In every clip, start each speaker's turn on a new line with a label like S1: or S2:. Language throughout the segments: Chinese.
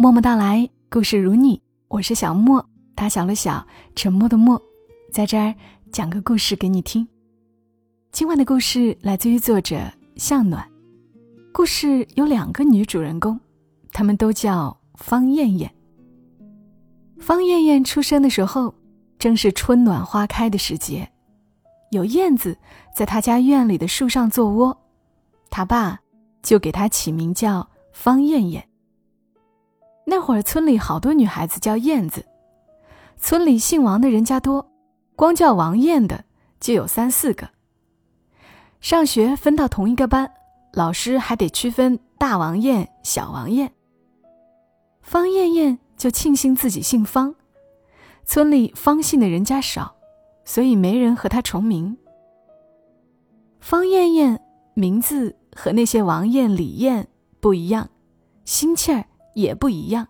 S1: 默默到来，故事如你，我是小莫，打小了小，沉默的默，在这儿讲个故事给你听。今晚的故事来自于作者向暖，故事有两个女主人公，她们都叫方艳艳。方艳艳出生的时候，正是春暖花开的时节，有燕子在她家院里的树上做窝，她爸就给她起名叫方艳艳。那会儿村里好多女孩子叫燕子，村里姓王的人家多，光叫王燕的就有三四个。上学分到同一个班，老师还得区分大王燕、小王燕。方艳艳就庆幸自己姓方，村里方姓的人家少，所以没人和她重名。方艳艳名字和那些王燕、李燕不一样，心气儿。也不一样，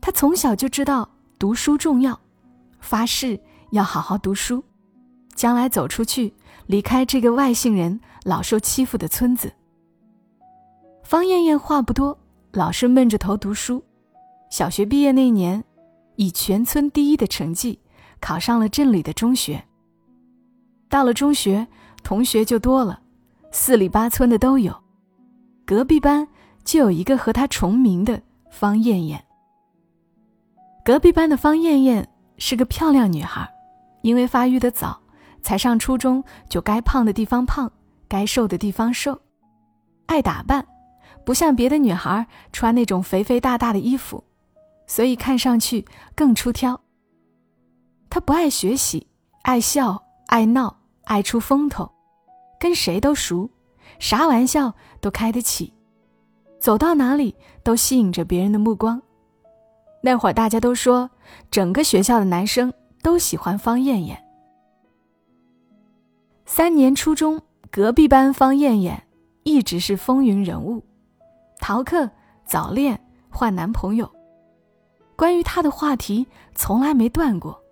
S1: 他从小就知道读书重要，发誓要好好读书，将来走出去，离开这个外姓人老受欺负的村子。方艳艳话不多，老是闷着头读书。小学毕业那年，以全村第一的成绩考上了镇里的中学。到了中学，同学就多了，四里八村的都有，隔壁班。就有一个和她重名的方艳艳。隔壁班的方艳艳是个漂亮女孩，因为发育的早，才上初中就该胖的地方胖，该瘦的地方瘦，爱打扮，不像别的女孩穿那种肥肥大大的衣服，所以看上去更出挑。她不爱学习，爱笑，爱闹，爱出风头，跟谁都熟，啥玩笑都开得起。走到哪里都吸引着别人的目光。那会儿大家都说，整个学校的男生都喜欢方艳艳。三年初中，隔壁班方艳艳一直是风云人物，逃课、早恋、换男朋友，关于她的话题从来没断过。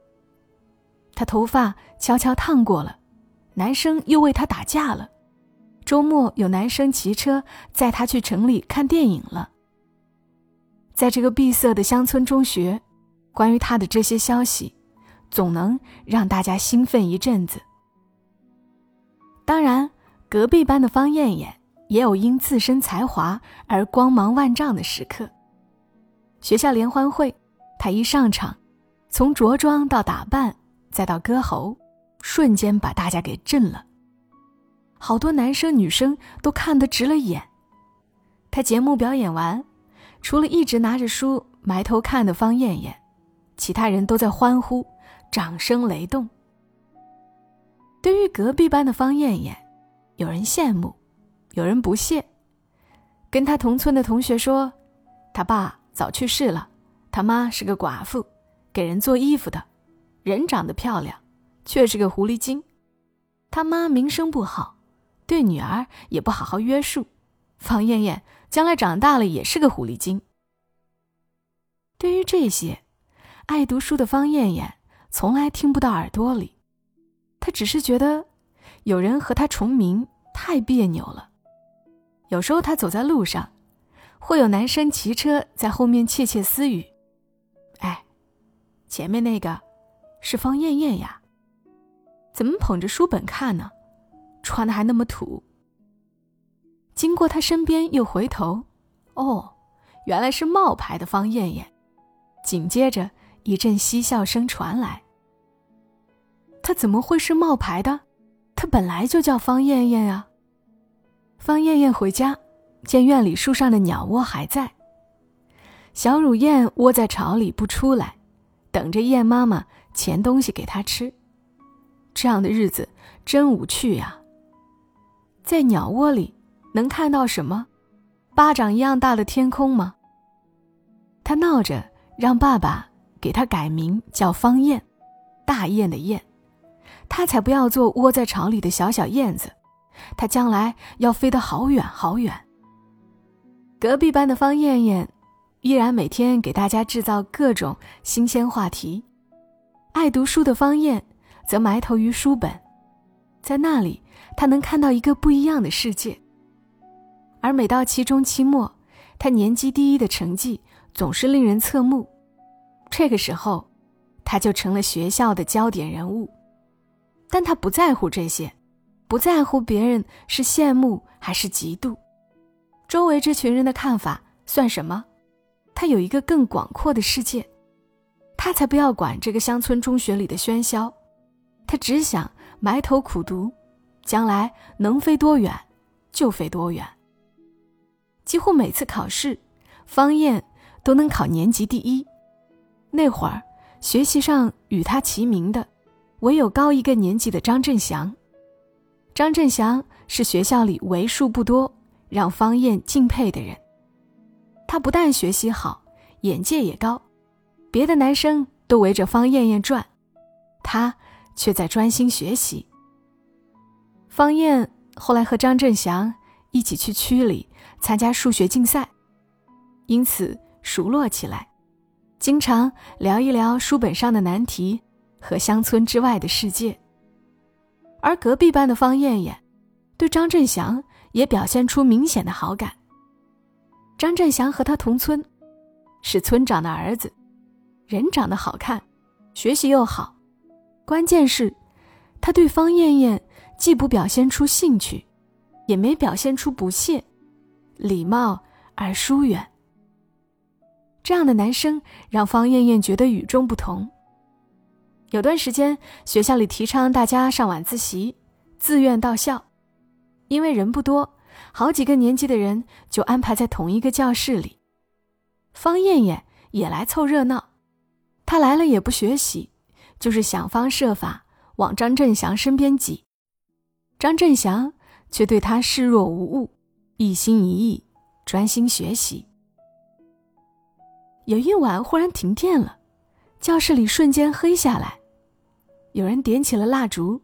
S1: 她头发悄悄烫过了，男生又为她打架了。周末有男生骑车载她去城里看电影了。在这个闭塞的乡村中学，关于她的这些消息，总能让大家兴奋一阵子。当然，隔壁班的方艳艳也有因自身才华而光芒万丈的时刻。学校联欢会，她一上场，从着装到打扮，再到歌喉，瞬间把大家给震了。好多男生女生都看得直了眼。他节目表演完，除了一直拿着书埋头看的方艳艳，其他人都在欢呼，掌声雷动。对于隔壁班的方艳艳，有人羡慕，有人不屑。跟他同村的同学说，他爸早去世了，他妈是个寡妇，给人做衣服的，人长得漂亮，却是个狐狸精。他妈名声不好。对女儿也不好好约束，方艳艳将来长大了也是个狐狸精。对于这些，爱读书的方艳艳从来听不到耳朵里，她只是觉得有人和她重名太别扭了。有时候她走在路上，会有男生骑车在后面窃窃私语：“哎，前面那个是方艳艳呀，怎么捧着书本看呢？”穿的还那么土。经过他身边，又回头，哦，原来是冒牌的方艳艳。紧接着一阵嬉笑声传来。他怎么会是冒牌的？他本来就叫方艳艳呀。方艳艳回家，见院里树上的鸟窝还在，小乳燕窝在巢里不出来，等着燕妈妈衔东西给它吃。这样的日子真无趣呀。在鸟窝里能看到什么？巴掌一样大的天空吗？他闹着让爸爸给他改名叫方燕，大雁的雁。他才不要做窝在巢里的小小燕子，他将来要飞得好远好远。隔壁班的方艳艳依然每天给大家制造各种新鲜话题，爱读书的方燕则埋头于书本，在那里。他能看到一个不一样的世界，而每到期中、期末，他年级第一的成绩总是令人侧目。这个时候，他就成了学校的焦点人物。但他不在乎这些，不在乎别人是羡慕还是嫉妒，周围这群人的看法算什么？他有一个更广阔的世界，他才不要管这个乡村中学里的喧嚣，他只想埋头苦读，将来能飞多远就飞多远。几乎每次考试，方燕都能考年级第一。那会儿，学习上与他齐名的，唯有高一个年级的张振祥。张振祥是学校里为数不多让方燕敬佩的人。他不但学习好，眼界也高，别的男生都围着方艳艳转，他却在专心学习。方艳后来和张振祥一起去区里参加数学竞赛，因此熟络起来，经常聊一聊书本上的难题和乡村之外的世界。而隔壁班的方艳艳，对张振祥也表现出明显的好感。张振祥和他同村，是村长的儿子，人长得好看，学习又好，关键是，他对方艳艳既不表现出兴趣，也没表现出不屑，礼貌而疏远。这样的男生让方艳艳觉得与众不同。有段时间，学校里提倡大家上晚自习，自愿到校，因为人不多。好几个年级的人就安排在同一个教室里，方艳艳也来凑热闹。她来了也不学习，就是想方设法往张振祥身边挤。张振祥却对他视若无物，一心一意专心学习。有一晚忽然停电了，教室里瞬间黑下来。有人点起了蜡烛，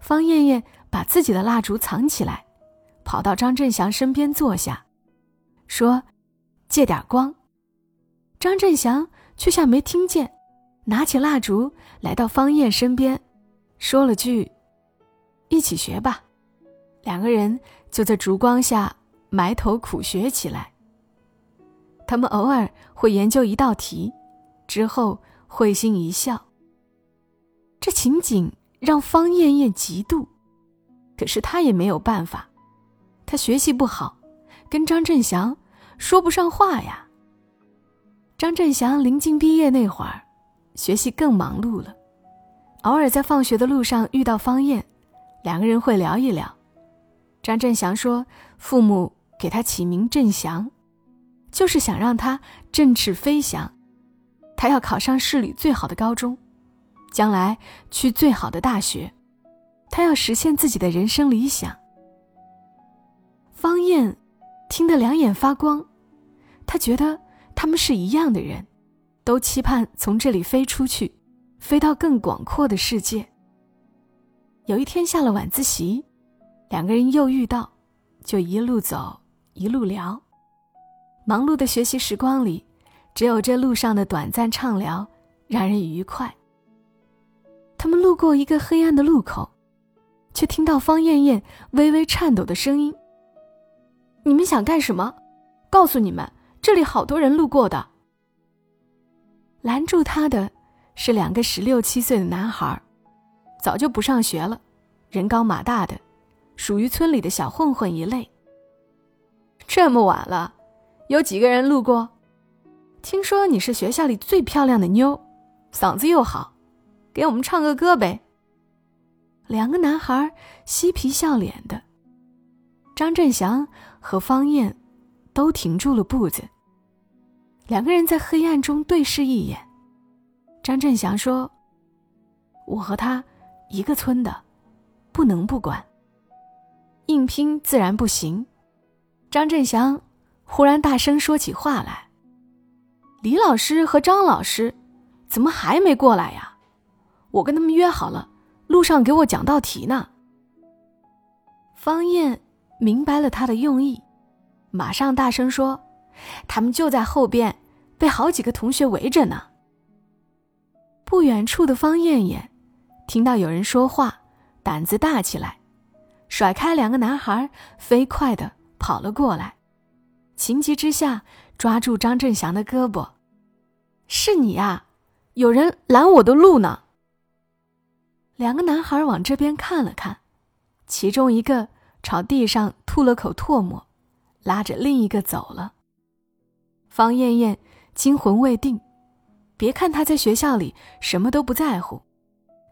S1: 方艳艳把自己的蜡烛藏起来。跑到张振祥身边坐下，说：“借点光。”张振祥却像没听见，拿起蜡烛来到方燕身边，说了句：“一起学吧。”两个人就在烛光下埋头苦学起来。他们偶尔会研究一道题，之后会心一笑。这情景让方艳艳嫉妒，可是她也没有办法。她学习不好，跟张振祥说不上话呀。张振祥临近毕业那会儿，学习更忙碌了，偶尔在放学的路上遇到方燕，两个人会聊一聊。张振祥说，父母给他起名振祥，就是想让他振翅飞翔，他要考上市里最好的高中，将来去最好的大学，他要实现自己的人生理想。方燕听得两眼发光，他觉得他们是一样的人，都期盼从这里飞出去，飞到更广阔的世界。有一天下了晚自习，两个人又遇到，就一路走一路聊。忙碌的学习时光里，只有这路上的短暂畅聊让人愉快。他们路过一个黑暗的路口，却听到方艳艳微微颤抖的声音。你们想干什么？告诉你们，这里好多人路过的。拦住他的是两个十六七岁的男孩，早就不上学了，人高马大的，属于村里的小混混一类。这么晚了，有几个人路过？听说你是学校里最漂亮的妞，嗓子又好，给我们唱个歌呗。两个男孩嬉皮笑脸的。张振祥和方燕都停住了步子。两个人在黑暗中对视一眼。张振祥说：“我和他一个村的，不能不管。硬拼自然不行。”张振祥忽然大声说起话来：“李老师和张老师怎么还没过来呀？我跟他们约好了，路上给我讲道题呢。”方燕。明白了他的用意，马上大声说：“他们就在后边，被好几个同学围着呢。”不远处的方艳艳听到有人说话，胆子大起来，甩开两个男孩，飞快的跑了过来，情急之下抓住张振祥的胳膊：“是你呀，有人拦我的路呢。”两个男孩往这边看了看，其中一个朝地上吐了口唾沫，拉着另一个走了。方艳艳惊魂未定，别看她在学校里什么都不在乎，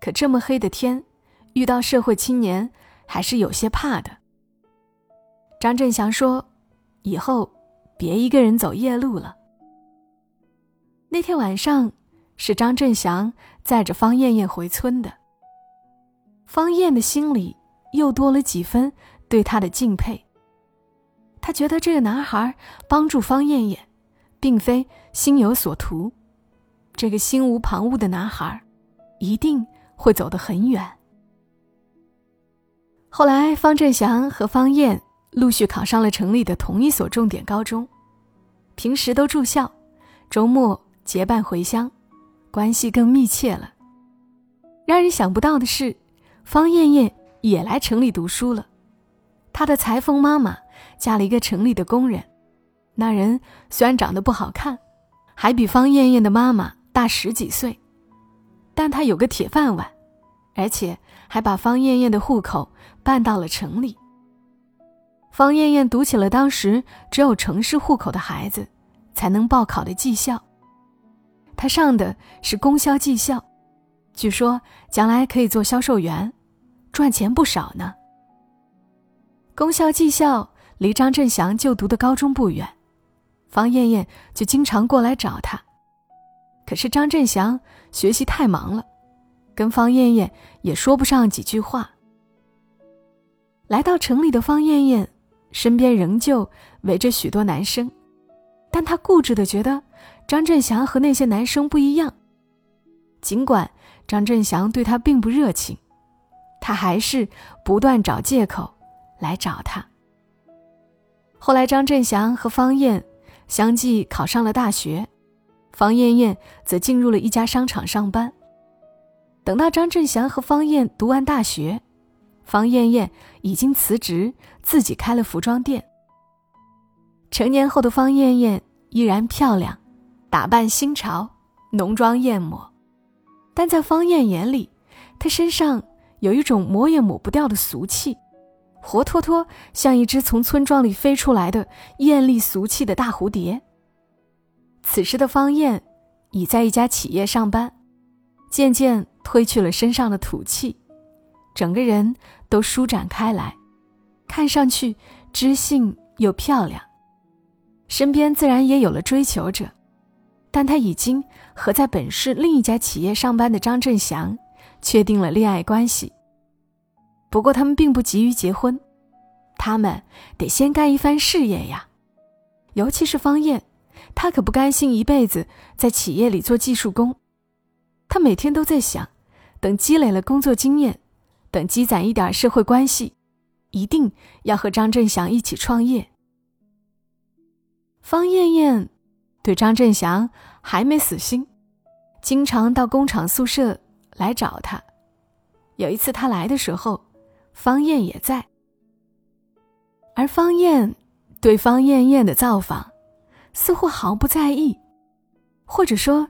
S1: 可这么黑的天，遇到社会青年还是有些怕的。张振祥说：“以后别一个人走夜路了。”那天晚上是张振祥载着方艳艳回村的。方艳的心里又多了几分对他的敬佩。他觉得这个男孩帮助方艳艳，并非心有所图，这个心无旁骛的男孩，一定会走得很远。后来，方振祥和方艳。陆续考上了城里的同一所重点高中，平时都住校，周末结伴回乡，关系更密切了。让人想不到的是，方艳艳也来城里读书了。她的裁缝妈妈嫁了一个城里的工人，那人虽然长得不好看，还比方艳艳的妈妈大十几岁，但他有个铁饭碗，而且还把方艳艳的户口办到了城里。方艳艳读起了当时只有城市户口的孩子才能报考的技校。她上的是供销技校，据说将来可以做销售员，赚钱不少呢。供销技校离张振祥就读的高中不远，方艳艳就经常过来找他。可是张振祥学习太忙了，跟方艳艳也说不上几句话。来到城里的方艳艳。身边仍旧围着许多男生，但她固执的觉得张振祥和那些男生不一样。尽管张振祥对她并不热情，他还是不断找借口来找他。后来，张振祥和方艳相继考上了大学，方艳艳则进入了一家商场上班。等到张振祥和方艳读完大学，方艳艳已经辞职，自己开了服装店。成年后的方艳艳依然漂亮，打扮新潮，浓妆艳抹，但在方艳眼里，她身上有一种抹也抹不掉的俗气，活脱脱像一只从村庄里飞出来的艳丽俗气的大蝴蝶。此时的方艳已在一家企业上班，渐渐褪去了身上的土气。整个人都舒展开来，看上去知性又漂亮。身边自然也有了追求者，但他已经和在本市另一家企业上班的张振祥确定了恋爱关系。不过他们并不急于结婚，他们得先干一番事业呀。尤其是方燕，他可不甘心一辈子在企业里做技术工。他每天都在想，等积累了工作经验。等积攒一点社会关系，一定要和张振祥一起创业。方艳艳对张振祥还没死心，经常到工厂宿舍来找他。有一次他来的时候，方艳也在。而方艳对方艳艳的造访，似乎毫不在意，或者说，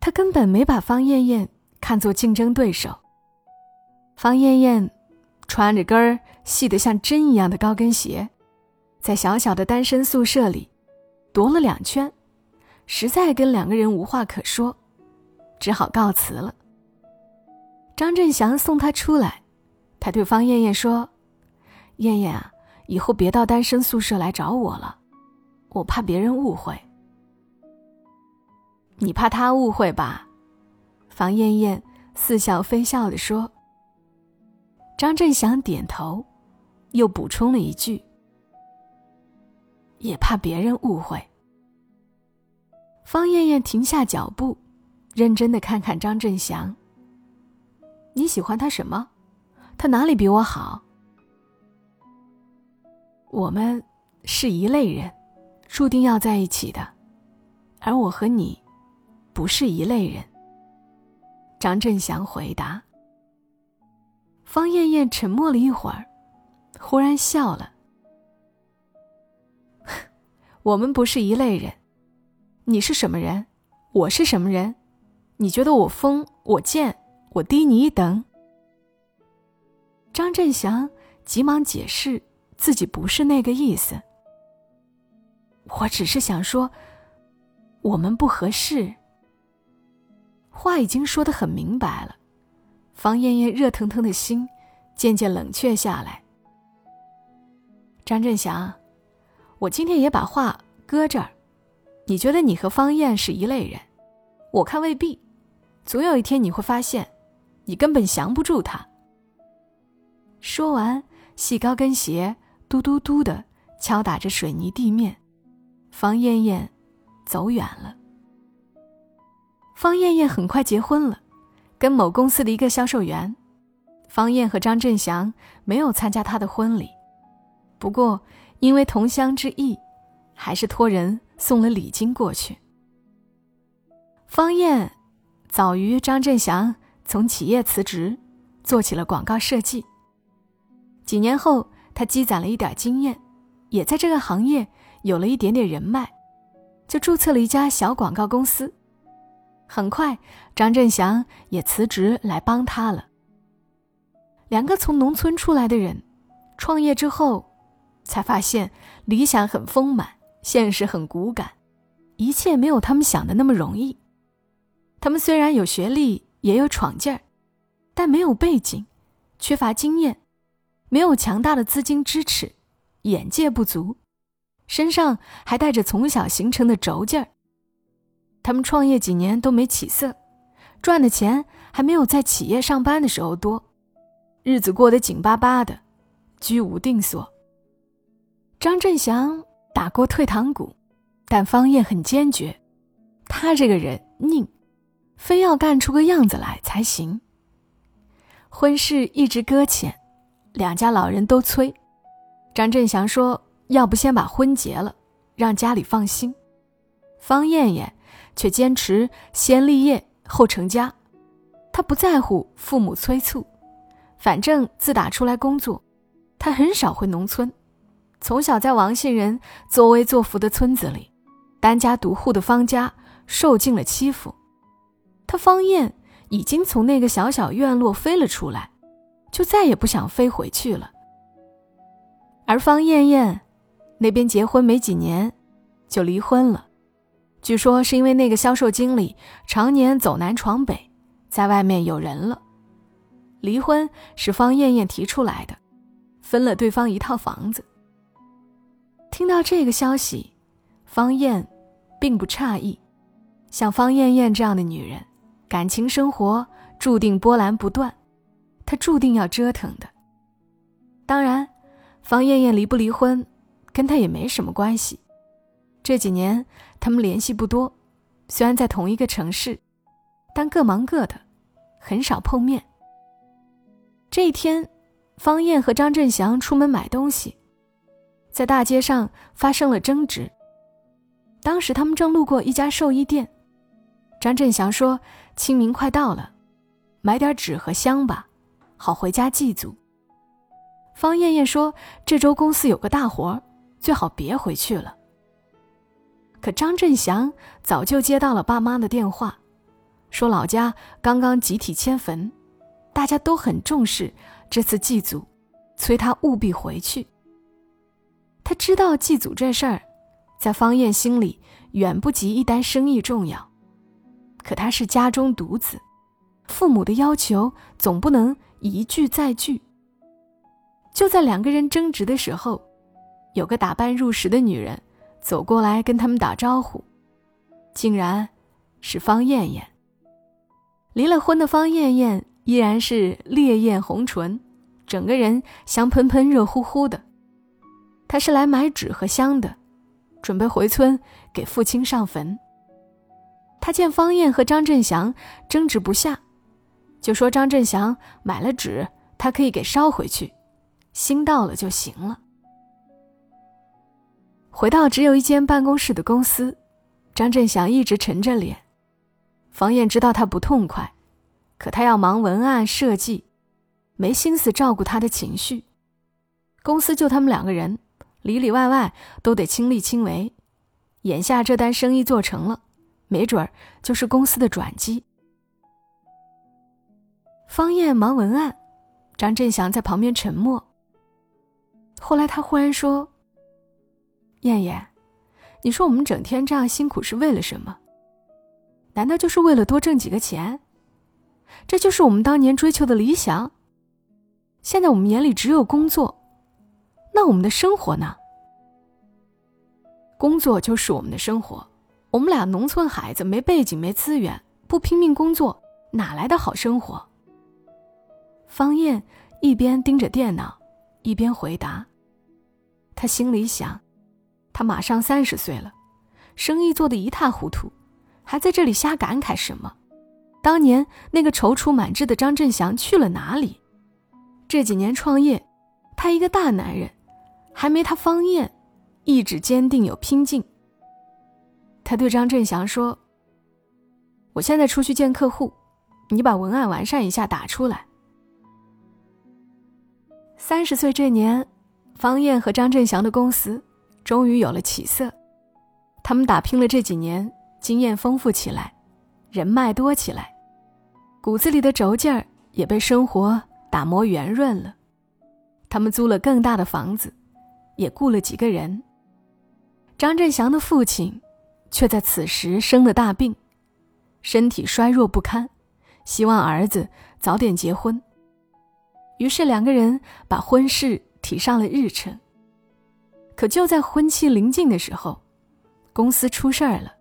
S1: 他根本没把方艳艳看作竞争对手。方艳艳穿着跟儿细得像针一样的高跟鞋，在小小的单身宿舍里踱了两圈，实在跟两个人无话可说，只好告辞了。张振祥送她出来，他对方艳艳说：“艳艳啊，以后别到单身宿舍来找我了，我怕别人误会。”你怕他误会吧？方艳艳似笑非笑地说。张振祥点头，又补充了一句：“也怕别人误会。”方艳艳停下脚步，认真的看看张振祥：“你喜欢他什么？他哪里比我好？我们是一类人，注定要在一起的，而我和你，不是一类人。”张振祥回答。方艳艳沉默了一会儿，忽然笑了。我们不是一类人。你是什么人？我是什么人？你觉得我疯？我贱？我低你一等？张振祥急忙解释自己不是那个意思。我只是想说，我们不合适。话已经说得很明白了，方艳艳热腾腾的心渐渐冷却下来。张振祥，我今天也把话搁这儿，你觉得你和方艳是一类人，我看未必。总有一天你会发现，你根本降不住他。说完，细高跟鞋嘟嘟嘟的敲打着水泥地面，方艳艳走远了。方艳艳很快结婚了，跟某公司的一个销售员。方艳和张振祥没有参加她的婚礼，不过因为同乡之谊，还是托人送了礼金过去。方艳。早于张振祥从企业辞职，做起了广告设计。几年后，他积攒了一点经验，也在这个行业有了一点点人脉，就注册了一家小广告公司。很快，张振祥也辞职来帮他了。两个从农村出来的人，创业之后，才发现理想很丰满，现实很骨感，一切没有他们想的那么容易。他们虽然有学历，也有闯劲儿，但没有背景，缺乏经验，没有强大的资金支持，眼界不足，身上还带着从小形成的轴劲儿。他们创业几年都没起色，赚的钱还没有在企业上班的时候多，日子过得紧巴巴的，居无定所。张振祥打过退堂鼓，但方燕很坚决，他这个人拧。非要干出个样子来才行。婚事一直搁浅，两家老人都催。张振祥说：“要不先把婚结了，让家里放心。”方艳艳却坚持先立业后成家。她不在乎父母催促，反正自打出来工作，她很少回农村。从小在王姓人作威作福的村子里，单家独户的方家受尽了欺负。他方燕已经从那个小小院落飞了出来，就再也不想飞回去了。而方艳艳那边结婚没几年，就离婚了，据说是因为那个销售经理常年走南闯北，在外面有人了。离婚是方艳艳提出来的，分了对方一套房子。听到这个消息，方艳并不诧异，像方艳艳这样的女人。感情生活注定波澜不断，她注定要折腾的。当然，方艳艳离不离婚，跟他也没什么关系。这几年他们联系不多，虽然在同一个城市，但各忙各的，很少碰面。这一天，方艳和张振祥出门买东西，在大街上发生了争执。当时他们正路过一家寿衣店。张振祥说：“清明快到了，买点纸和香吧，好回家祭祖。”方艳艳说：“这周公司有个大活，最好别回去了。”可张振祥早就接到了爸妈的电话，说老家刚刚集体迁坟，大家都很重视这次祭祖，催他务必回去。他知道祭祖这事儿，在方艳心里远不及一单生意重要。可他是家中独子，父母的要求总不能一句再句。就在两个人争执的时候，有个打扮入时的女人走过来跟他们打招呼，竟然是方艳艳。离了婚的方艳艳依然是烈焰红唇，整个人香喷喷、热乎乎的。她是来买纸和香的，准备回村给父亲上坟。他见方燕和张振祥争执不下，就说张振祥买了纸，他可以给烧回去，心到了就行了。回到只有一间办公室的公司，张振祥一直沉着脸。方燕知道他不痛快，可他要忙文案设计，没心思照顾他的情绪。公司就他们两个人，里里外外都得亲力亲为，眼下这单生意做成了，没准儿就是公司的转机。方燕忙文案，张振祥在旁边沉默。后来他忽然说：“燕燕，你说我们整天这样辛苦是为了什么？难道就是为了多挣几个钱？这就是我们当年追求的理想？现在我们眼里只有工作，那我们的生活呢？”工作就是我们的生活，我们俩农村孩子没背景没资源，不拼命工作哪来的好生活？方燕一边盯着电脑，一边回答。他心里想，他马上三十岁了，生意做得一塌糊涂，还在这里瞎感慨什么？当年那个踌躇满志的张振祥去了哪里？这几年创业，他一个大男人，还没他方燕。意志坚定，有拼劲。他对张振祥说：“我现在出去见客户，你把文案完善一下，打出来。”三十岁这年，方燕和张振祥的公司终于有了起色。他们打拼了这几年，经验丰富起来，人脉多起来，骨子里的轴劲儿也被生活打磨圆润了。他们租了更大的房子，也雇了几个人。张振祥的父亲，却在此时生了大病，身体衰弱不堪，希望儿子早点结婚。于是两个人把婚事提上了日程。可就在婚期临近的时候，公司出事儿了，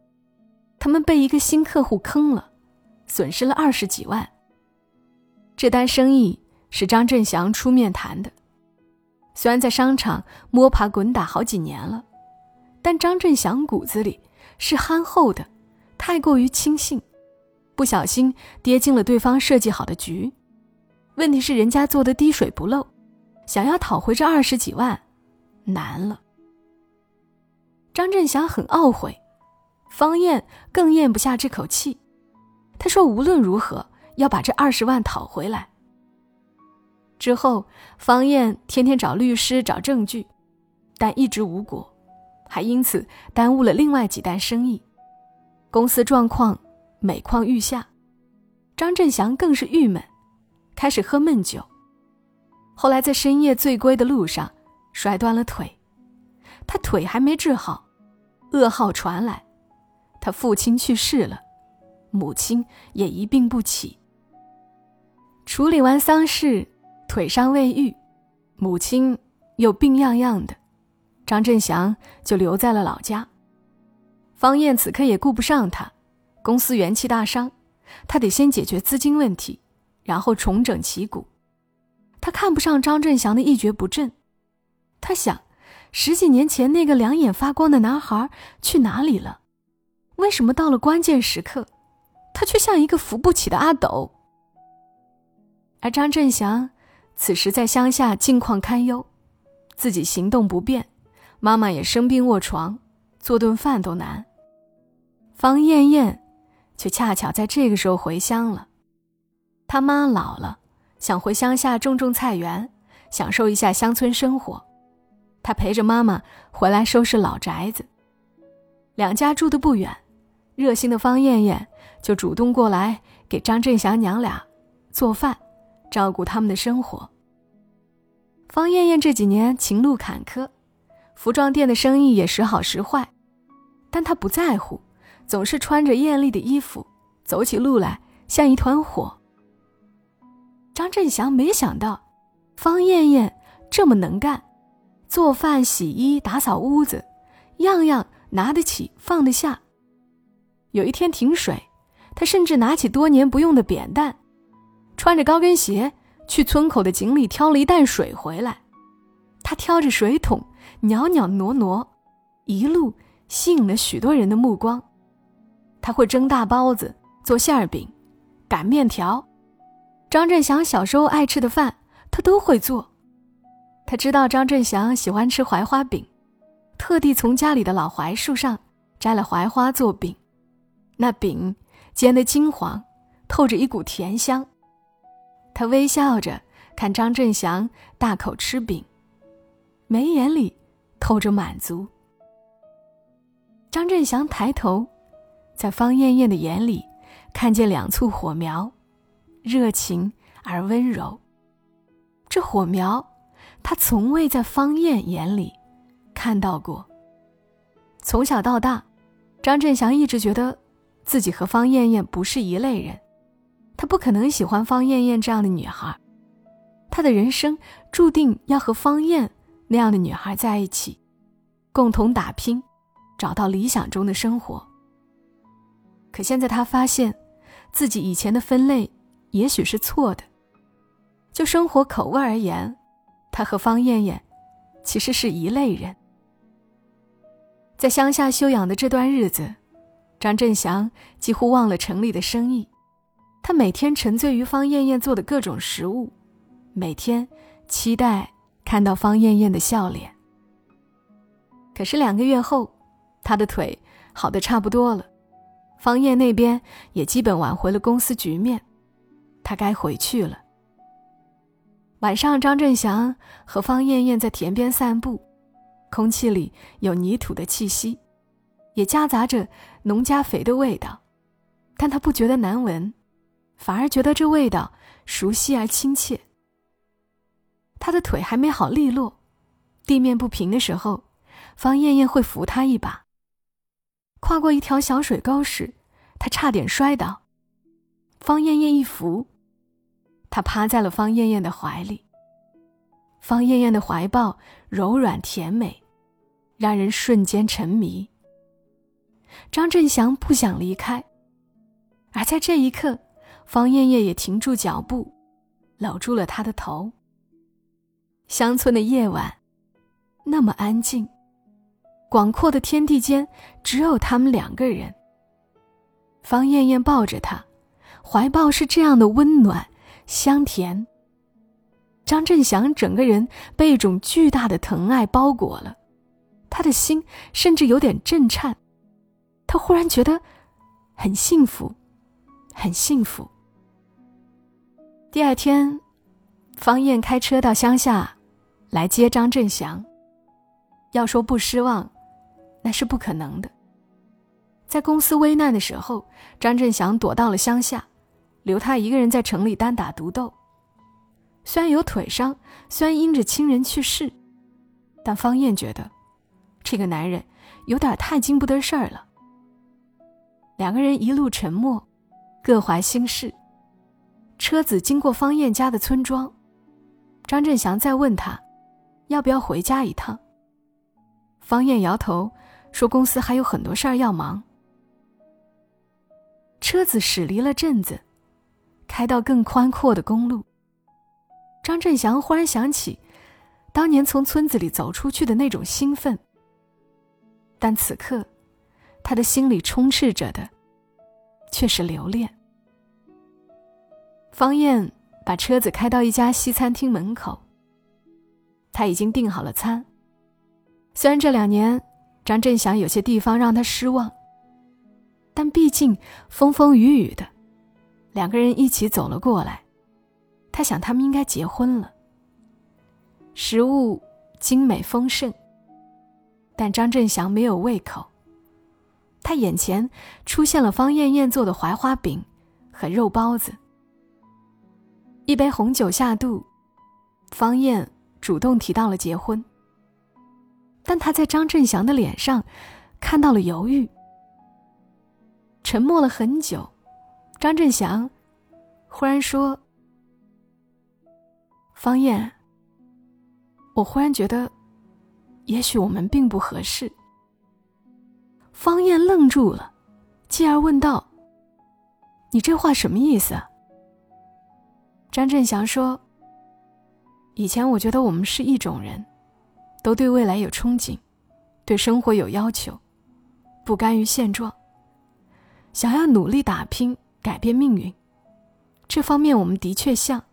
S1: 他们被一个新客户坑了，损失了二十几万。这单生意是张振祥出面谈的，虽然在商场摸爬滚打好几年了。但张振祥骨子里是憨厚的，太过于轻信，不小心跌进了对方设计好的局。问题是人家做的滴水不漏，想要讨回这二十几万，难了。张振祥很懊悔，方燕更咽不下这口气，他说无论如何要把这二十万讨回来。之后，方燕天天找律师找证据，但一直无果。还因此耽误了另外几单生意，公司状况每况愈下，张振祥更是郁闷，开始喝闷酒。后来在深夜醉归的路上摔断了腿，他腿还没治好，噩耗传来，他父亲去世了，母亲也一病不起。处理完丧事，腿伤未愈，母亲又病怏怏的。张振祥就留在了老家，方燕此刻也顾不上他，公司元气大伤，他得先解决资金问题，然后重整旗鼓。他看不上张振祥的一蹶不振，他想，十几年前那个两眼发光的男孩去哪里了？为什么到了关键时刻，他却像一个扶不起的阿斗？而张振祥此时在乡下境况堪忧，自己行动不便。妈妈也生病卧床，做顿饭都难。方艳艳却恰巧在这个时候回乡了。他妈老了，想回乡下种种菜园，享受一下乡村生活。他陪着妈妈回来收拾老宅子。两家住的不远，热心的方艳艳就主动过来给张振祥娘俩做饭，照顾他们的生活。方艳艳这几年情路坎坷。服装店的生意也时好时坏，但她不在乎，总是穿着艳丽的衣服，走起路来像一团火。张振祥没想到，方艳艳这么能干，做饭、洗衣、打扫屋子，样样拿得起放得下。有一天停水，他甚至拿起多年不用的扁担，穿着高跟鞋去村口的井里挑了一担水回来。他挑着水桶。袅袅挪挪，一路吸引了许多人的目光。他会蒸大包子、做馅儿饼、擀面条，张振祥小时候爱吃的饭，他都会做。他知道张振祥喜欢吃槐花饼，特地从家里的老槐树上摘了槐花做饼，那饼煎得金黄，透着一股甜香。他微笑着看张振祥大口吃饼，眉眼里。透着满足。张振祥抬头，在方艳艳的眼里看见两簇火苗，热情而温柔。这火苗，他从未在方艳眼里看到过。从小到大，张振祥一直觉得自己和方艳艳不是一类人，他不可能喜欢方艳艳这样的女孩，他的人生注定要和方艳那样的女孩在一起，共同打拼，找到理想中的生活。可现在他发现，自己以前的分类也许是错的。就生活口味而言，他和方艳艳其实是一类人。在乡下休养的这段日子，张振祥几乎忘了城里的生意，他每天沉醉于方艳艳做的各种食物，每天期待看到方艳艳的笑脸。可是两个月后，他的腿好的差不多了，方艳那边也基本挽回了公司局面，他该回去了。晚上，张振祥和方艳艳在田边散步。空气里有泥土的气息，也夹杂着农家肥的味道，但他不觉得难闻，反而觉得这味道熟悉而亲切。他的腿还没好利落，地面不平的时候，方艳艳会扶他一把。跨过一条小水沟时，他差点摔倒，方艳艳一扶，他趴在了方艳艳的怀里。方艳艳的怀抱柔软甜美。让人瞬间沉迷。张振祥不想离开，而在这一刻，方艳艳也停住脚步，搂住了他的头。乡村的夜晚，那么安静，广阔的天地间只有他们两个人。方艳艳抱着他，怀抱是这样的温暖香甜。张振祥整个人被一种巨大的疼爱包裹了。他的心甚至有点震颤，他忽然觉得很幸福，很幸福。第二天，方燕开车到乡下来接张振祥。要说不失望，那是不可能的。在公司危难的时候，张振祥躲到了乡下，留他一个人在城里单打独斗。虽然有腿伤，虽然因着亲人去世，但方燕觉得。这个男人有点太经不得事儿了。两个人一路沉默，各怀心事。车子经过方燕家的村庄，张振祥再问他，要不要回家一趟。方燕摇头说：“公司还有很多事儿要忙。”车子驶离了镇子，开到更宽阔的公路。张振祥忽然想起，当年从村子里走出去的那种兴奋。但此刻，他的心里充斥着的，却是留恋。方燕把车子开到一家西餐厅门口。他已经订好了餐。虽然这两年张振祥有些地方让他失望，但毕竟风风雨雨的，两个人一起走了过来。他想，他们应该结婚了。食物精美丰盛。但张振祥没有胃口。他眼前出现了方艳艳做的槐花饼和肉包子。一杯红酒下肚，方艳主动提到了结婚。但他在张振祥的脸上看到了犹豫。沉默了很久，张振祥忽然说：“方艳，我忽然觉得。”也许我们并不合适。方燕愣住了，继而问道：“你这话什么意思？”张振祥说：“以前我觉得我们是一种人，都对未来有憧憬，对生活有要求，不甘于现状，想要努力打拼，改变命运。这方面我们的确像，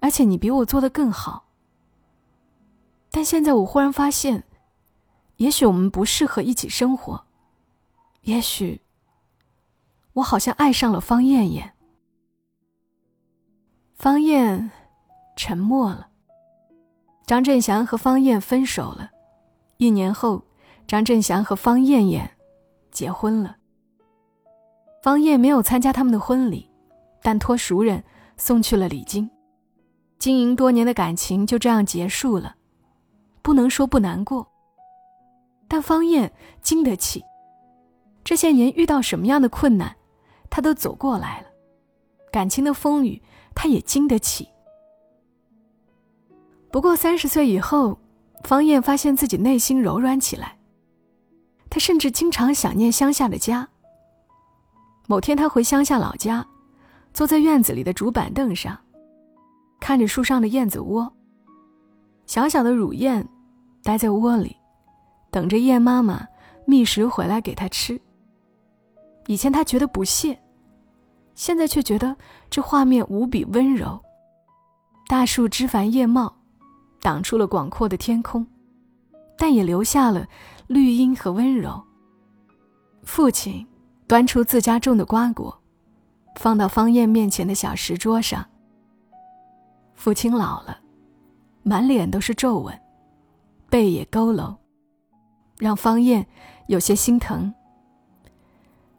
S1: 而且你比我做的更好。”但现在我忽然发现，也许我们不适合一起生活。也许，我好像爱上了方艳艳。方艳沉默了。张振祥和方艳分手了。一年后，张振祥和方艳艳结婚了。方燕没有参加他们的婚礼，但托熟人送去了礼金。经营多年的感情就这样结束了，不能说不难过。但方燕经得起，这些年遇到什么样的困难，她都走过来了，感情的风雨，她也经得起。不过三十岁以后，方燕发现自己内心柔软起来，她甚至经常想念乡下的家。某天，他回乡下老家，坐在院子里的竹板凳上。看着树上的燕子窝，小小的乳燕待在窝里，等着燕妈妈觅食回来给它吃。以前他觉得不屑，现在却觉得这画面无比温柔。大树枝繁叶茂，挡出了广阔的天空，但也留下了绿荫和温柔。父亲端出自家种的瓜果，放到方燕面前的小石桌上。父亲老了，满脸都是皱纹，背也佝偻，让方燕有些心疼。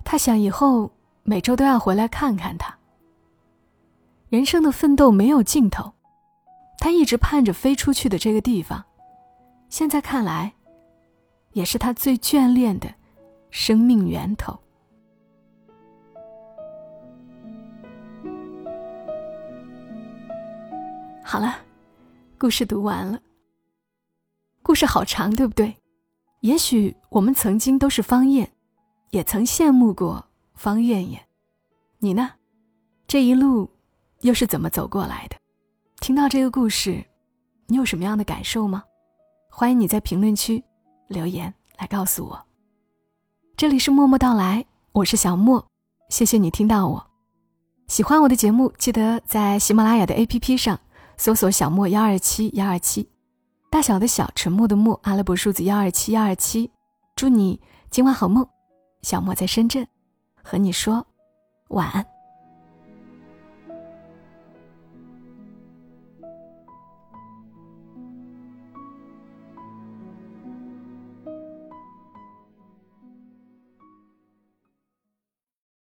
S1: 他想以后每周都要回来看看他。人生的奋斗没有尽头，他一直盼着飞出去的这个地方，现在看来，也是他最眷恋的生命源头。好了，故事读完了。故事好长，对不对？也许我们曾经都是方燕，也曾羡慕过方艳艳。你呢？这一路又是怎么走过来的？听到这个故事，你有什么样的感受吗？欢迎你在评论区留言来告诉我。这里是默默到来，我是小莫，谢谢你听到我。喜欢我的节目，记得在喜马拉雅的 APP 上。搜索小莫幺二七幺二七，大小的小，沉默的默，阿拉伯数字幺二七幺二七。祝你今晚好梦，小莫在深圳，和你说晚安。